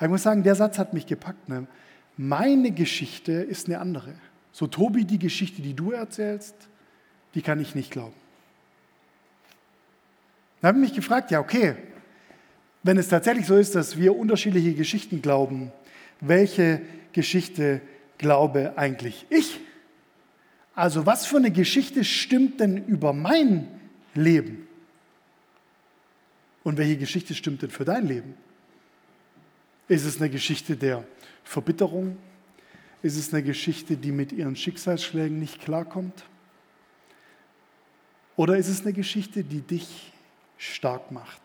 Ich muss sagen, der Satz hat mich gepackt. Ne? Meine Geschichte ist eine andere. So, Tobi, die Geschichte, die du erzählst, die kann ich nicht glauben. Da habe ich mich gefragt, ja, okay, wenn es tatsächlich so ist, dass wir unterschiedliche Geschichten glauben, welche Geschichte glaube eigentlich ich? Also was für eine Geschichte stimmt denn über mein Leben? Und welche Geschichte stimmt denn für dein Leben? Ist es eine Geschichte der Verbitterung? Ist es eine Geschichte, die mit ihren Schicksalsschlägen nicht klarkommt? Oder ist es eine Geschichte, die dich stark macht?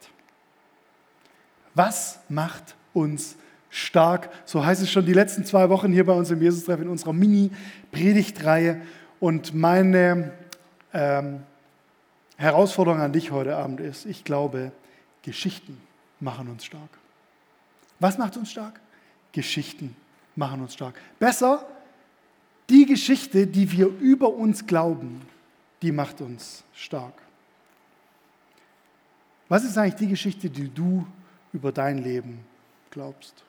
Was macht uns stark? So heißt es schon die letzten zwei Wochen hier bei uns im Jesus-Treff in unserer Mini-Predigtreihe. Und meine ähm, Herausforderung an dich heute Abend ist, ich glaube, Geschichten machen uns stark. Was macht uns stark? Geschichten machen uns stark. Besser, die Geschichte, die wir über uns glauben, die macht uns stark. Was ist eigentlich die Geschichte, die du über dein Leben glaubst?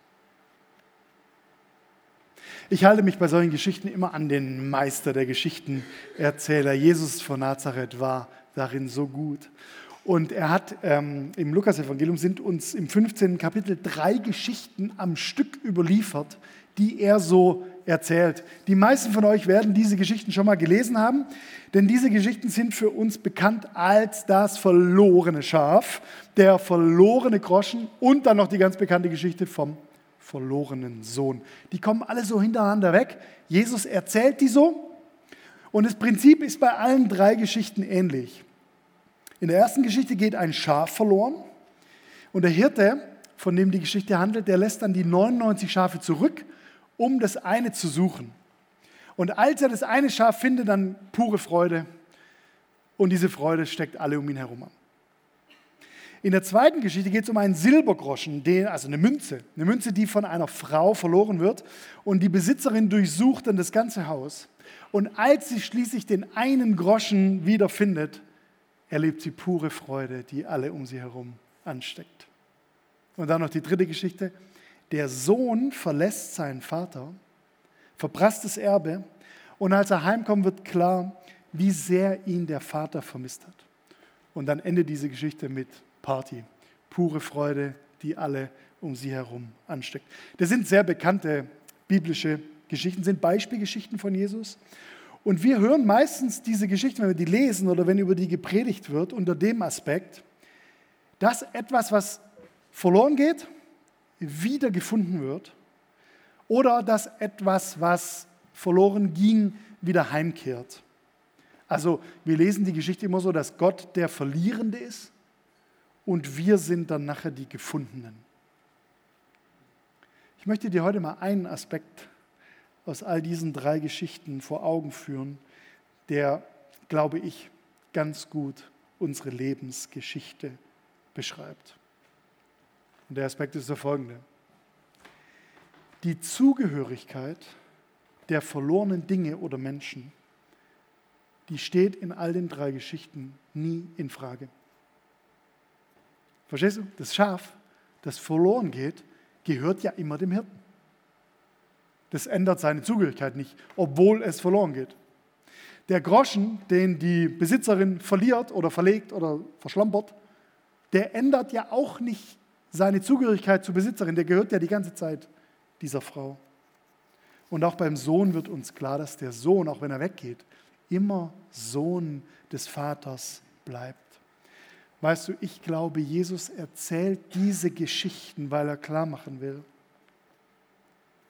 Ich halte mich bei solchen Geschichten immer an den Meister der Geschichtenerzähler. Jesus von Nazareth war darin so gut. Und er hat ähm, im Lukas-Evangelium sind uns im 15. Kapitel drei Geschichten am Stück überliefert, die er so erzählt. Die meisten von euch werden diese Geschichten schon mal gelesen haben, denn diese Geschichten sind für uns bekannt als das verlorene Schaf, der verlorene Groschen und dann noch die ganz bekannte Geschichte vom verlorenen Sohn. Die kommen alle so hintereinander weg. Jesus erzählt die so und das Prinzip ist bei allen drei Geschichten ähnlich. In der ersten Geschichte geht ein Schaf verloren und der Hirte, von dem die Geschichte handelt, der lässt dann die 99 Schafe zurück, um das eine zu suchen. Und als er das eine Schaf findet, dann pure Freude und diese Freude steckt alle um ihn herum an. In der zweiten Geschichte geht es um einen Silbergroschen, also eine Münze, eine Münze, die von einer Frau verloren wird und die Besitzerin durchsucht dann das ganze Haus. Und als sie schließlich den einen Groschen wiederfindet, erlebt sie pure Freude, die alle um sie herum ansteckt. Und dann noch die dritte Geschichte. Der Sohn verlässt seinen Vater, verprasst das Erbe und als er heimkommt, wird klar, wie sehr ihn der Vater vermisst hat. Und dann endet diese Geschichte mit Party, pure Freude, die alle um sie herum ansteckt. Das sind sehr bekannte biblische Geschichten, sind Beispielgeschichten von Jesus. Und wir hören meistens diese Geschichten, wenn wir die lesen oder wenn über die gepredigt wird, unter dem Aspekt, dass etwas, was verloren geht, wieder gefunden wird oder dass etwas, was verloren ging, wieder heimkehrt. Also wir lesen die Geschichte immer so, dass Gott der Verlierende ist und wir sind dann nachher die Gefundenen. Ich möchte dir heute mal einen Aspekt aus all diesen drei Geschichten vor Augen führen, der, glaube ich, ganz gut unsere Lebensgeschichte beschreibt. Und der Aspekt ist der folgende. Die Zugehörigkeit der verlorenen Dinge oder Menschen, die steht in all den drei Geschichten nie in Frage. Verstehst du? Das Schaf, das verloren geht, gehört ja immer dem Hirten. Das ändert seine Zugehörigkeit nicht, obwohl es verloren geht. Der Groschen, den die Besitzerin verliert oder verlegt oder verschlampert, der ändert ja auch nicht seine Zugehörigkeit zur Besitzerin, der gehört ja die ganze Zeit dieser Frau. Und auch beim Sohn wird uns klar, dass der Sohn, auch wenn er weggeht, immer Sohn des Vaters bleibt. Weißt du, ich glaube, Jesus erzählt diese Geschichten, weil er klar machen will,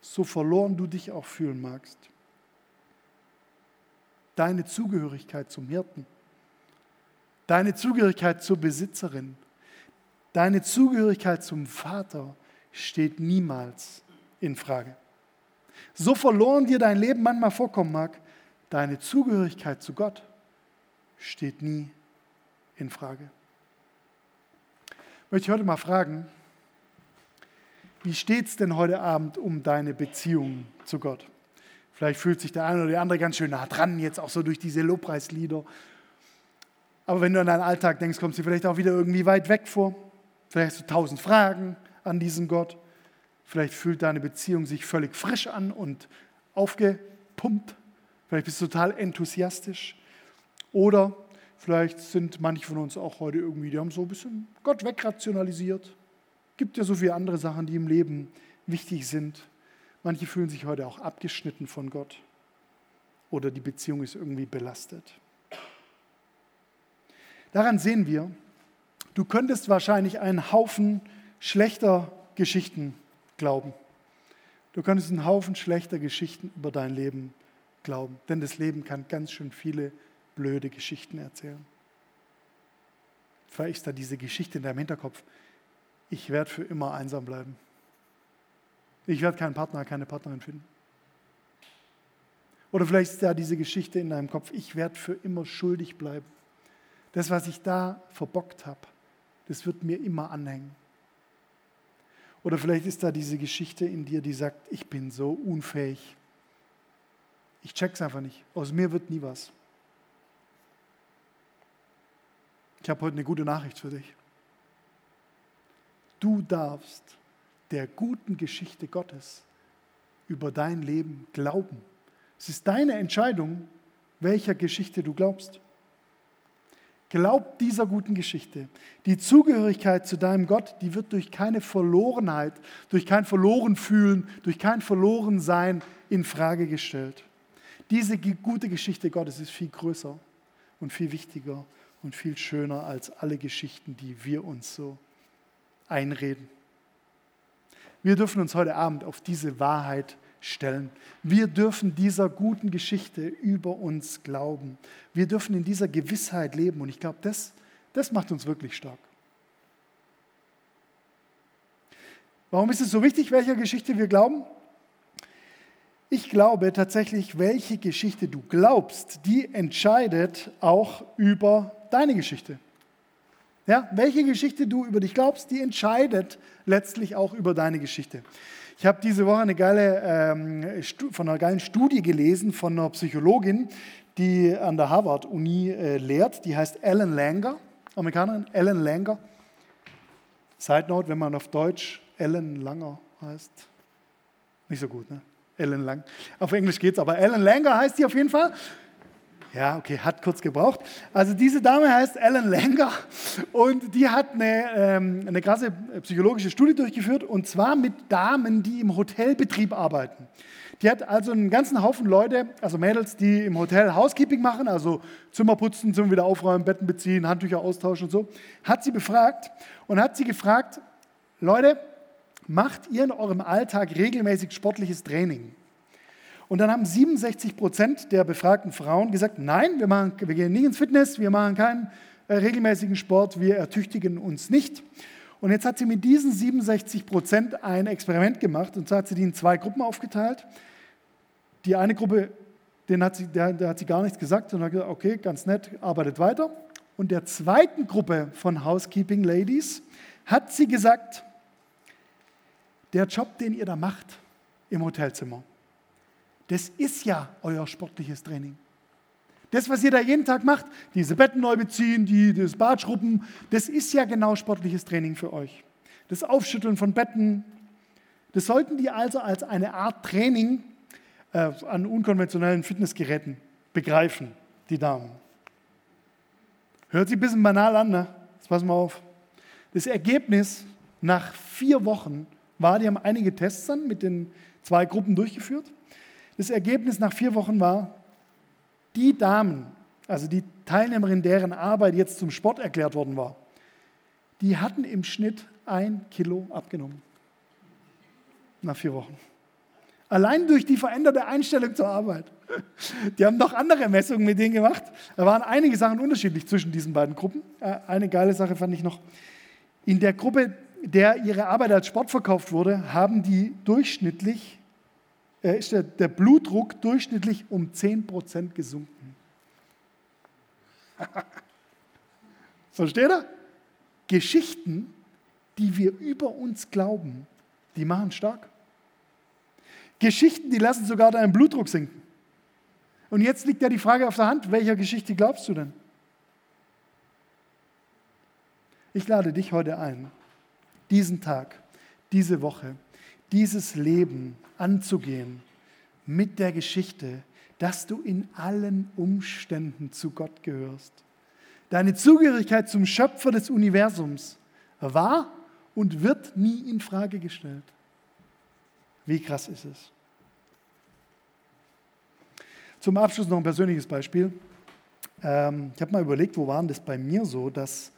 so verloren du dich auch fühlen magst. Deine Zugehörigkeit zum Hirten, deine Zugehörigkeit zur Besitzerin, deine Zugehörigkeit zum Vater steht niemals in Frage. So verloren dir dein Leben manchmal vorkommen mag, deine Zugehörigkeit zu Gott steht nie in Frage. Ich möchte ich heute mal fragen, wie steht es denn heute Abend um deine Beziehung zu Gott? Vielleicht fühlt sich der eine oder die andere ganz schön nah dran, jetzt auch so durch diese Lobpreislieder. Aber wenn du an deinen Alltag denkst, kommst du vielleicht auch wieder irgendwie weit weg vor. Vielleicht hast du tausend Fragen an diesen Gott. Vielleicht fühlt deine Beziehung sich völlig frisch an und aufgepumpt. Vielleicht bist du total enthusiastisch. Oder vielleicht sind manche von uns auch heute irgendwie, die haben so ein bisschen Gott wegrationalisiert. Gibt ja so viele andere Sachen, die im Leben wichtig sind. Manche fühlen sich heute auch abgeschnitten von Gott. Oder die Beziehung ist irgendwie belastet. Daran sehen wir, du könntest wahrscheinlich einen Haufen schlechter Geschichten glauben. Du könntest einen Haufen schlechter Geschichten über dein Leben glauben. Denn das Leben kann ganz schön viele blöde Geschichten erzählen. Vielleicht ist da diese Geschichte in deinem Hinterkopf. Ich werde für immer einsam bleiben. Ich werde keinen Partner, keine Partnerin finden. Oder vielleicht ist da diese Geschichte in deinem Kopf. Ich werde für immer schuldig bleiben. Das, was ich da verbockt habe, das wird mir immer anhängen. Oder vielleicht ist da diese Geschichte in dir, die sagt, ich bin so unfähig. Ich check's einfach nicht. Aus mir wird nie was. Ich habe heute eine gute Nachricht für dich. Du darfst der guten Geschichte Gottes über dein Leben glauben. Es ist deine Entscheidung, welcher Geschichte du glaubst. Glaub dieser guten Geschichte. Die Zugehörigkeit zu deinem Gott, die wird durch keine Verlorenheit, durch kein Verlorenfühlen, durch kein Verlorensein in Frage gestellt. Diese gute Geschichte Gottes ist viel größer und viel wichtiger und viel schöner als alle Geschichten, die wir uns so einreden. Wir dürfen uns heute Abend auf diese Wahrheit stellen. Wir dürfen dieser guten Geschichte über uns glauben. Wir dürfen in dieser Gewissheit leben. Und ich glaube, das, das macht uns wirklich stark. Warum ist es so wichtig, welcher Geschichte wir glauben? Ich glaube tatsächlich, welche Geschichte du glaubst, die entscheidet auch über deine Geschichte. Ja, welche Geschichte du über dich glaubst, die entscheidet letztlich auch über deine Geschichte. Ich habe diese Woche eine geile, ähm, von einer geilen Studie gelesen von einer Psychologin, die an der Harvard-Uni äh, lehrt. Die heißt Ellen Langer, Amerikanerin, Ellen Langer. Side Note, wenn man auf Deutsch Ellen Langer heißt. Nicht so gut, ne? Ellen Lang. Auf Englisch geht's, aber Ellen Langer heißt die auf jeden Fall. Ja, okay, hat kurz gebraucht. Also diese Dame heißt Ellen Langer und die hat eine, ähm, eine krasse psychologische Studie durchgeführt und zwar mit Damen, die im Hotelbetrieb arbeiten. Die hat also einen ganzen Haufen Leute, also Mädels, die im Hotel Housekeeping machen, also Zimmer putzen, Zimmer wieder aufräumen, Betten beziehen, Handtücher austauschen und so, hat sie befragt und hat sie gefragt, Leute, macht ihr in eurem Alltag regelmäßig sportliches Training? Und dann haben 67 Prozent der befragten Frauen gesagt, nein, wir, machen, wir gehen nicht ins Fitness, wir machen keinen äh, regelmäßigen Sport, wir ertüchtigen uns nicht. Und jetzt hat sie mit diesen 67 Prozent ein Experiment gemacht und zwar hat sie die in zwei Gruppen aufgeteilt. Die eine Gruppe, den hat sie, der, der hat sie gar nichts gesagt und hat gesagt, okay, ganz nett, arbeitet weiter. Und der zweiten Gruppe von Housekeeping Ladies hat sie gesagt, der Job, den ihr da macht im Hotelzimmer, das ist ja euer sportliches Training. Das, was ihr da jeden Tag macht, diese Betten neu beziehen, die, das Bad schrubben, das ist ja genau sportliches Training für euch. Das Aufschütteln von Betten, das sollten die also als eine Art Training äh, an unkonventionellen Fitnessgeräten begreifen, die Damen. Hört sich ein bisschen banal an, ne? Jetzt pass mal auf. Das Ergebnis nach vier Wochen war, die haben einige Tests dann mit den zwei Gruppen durchgeführt. Das Ergebnis nach vier Wochen war, die Damen, also die Teilnehmerin, deren Arbeit jetzt zum Sport erklärt worden war, die hatten im Schnitt ein Kilo abgenommen. Nach vier Wochen. Allein durch die veränderte Einstellung zur Arbeit. Die haben noch andere Messungen mit denen gemacht. Da waren einige Sachen unterschiedlich zwischen diesen beiden Gruppen. Äh, eine geile Sache fand ich noch. In der Gruppe, der ihre Arbeit als Sport verkauft wurde, haben die durchschnittlich ist der, Blutdruck durchschnittlich um 10% gesunken. Versteht ihr? Geschichten, die wir über uns glauben, die machen stark. Geschichten, die lassen sogar deinen Blutdruck sinken. Und jetzt liegt ja die Frage auf der Hand, welcher Geschichte glaubst du denn? Ich lade dich heute ein, diesen Tag, diese Woche, dieses Leben anzugehen mit der Geschichte, dass du in allen Umständen zu Gott gehörst. Deine Zugehörigkeit zum Schöpfer des Universums war und wird nie in Frage gestellt. Wie krass ist es? Zum Abschluss noch ein persönliches Beispiel. Ähm, ich habe mal überlegt, wo war das bei mir so, dass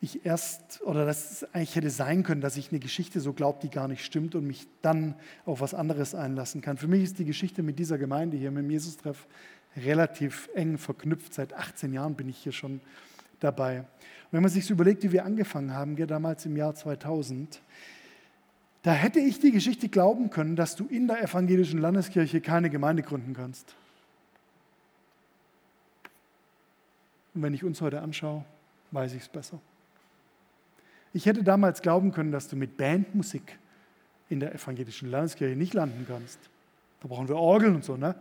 ich erst, oder dass es eigentlich hätte sein können, dass ich eine Geschichte so glaube, die gar nicht stimmt und mich dann auf was anderes einlassen kann. Für mich ist die Geschichte mit dieser Gemeinde hier, mit dem Jesus-Treff, relativ eng verknüpft. Seit 18 Jahren bin ich hier schon dabei. Und wenn man sich überlegt, wie wir angefangen haben, wir damals im Jahr 2000, da hätte ich die Geschichte glauben können, dass du in der evangelischen Landeskirche keine Gemeinde gründen kannst. Und wenn ich uns heute anschaue, weiß ich es besser. Ich hätte damals glauben können, dass du mit Bandmusik in der evangelischen Landeskirche nicht landen kannst. Da brauchen wir Orgeln und so, ne?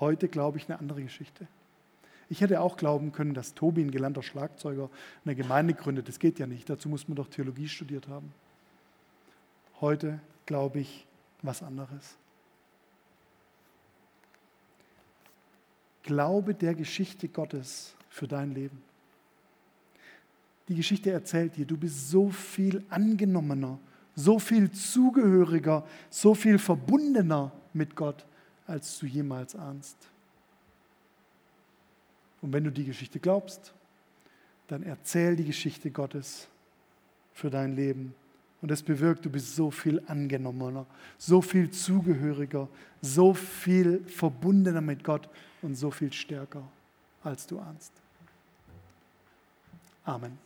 Heute glaube ich eine andere Geschichte. Ich hätte auch glauben können, dass Tobi, ein gelernter Schlagzeuger, eine Gemeinde gründet. Das geht ja nicht. Dazu muss man doch Theologie studiert haben. Heute glaube ich was anderes. Glaube der Geschichte Gottes für dein Leben. Die Geschichte erzählt dir, du bist so viel angenommener, so viel zugehöriger, so viel verbundener mit Gott, als du jemals ahnst. Und wenn du die Geschichte glaubst, dann erzähl die Geschichte Gottes für dein Leben. Und das bewirkt, du bist so viel angenommener, so viel zugehöriger, so viel verbundener mit Gott und so viel stärker, als du ahnst. Amen.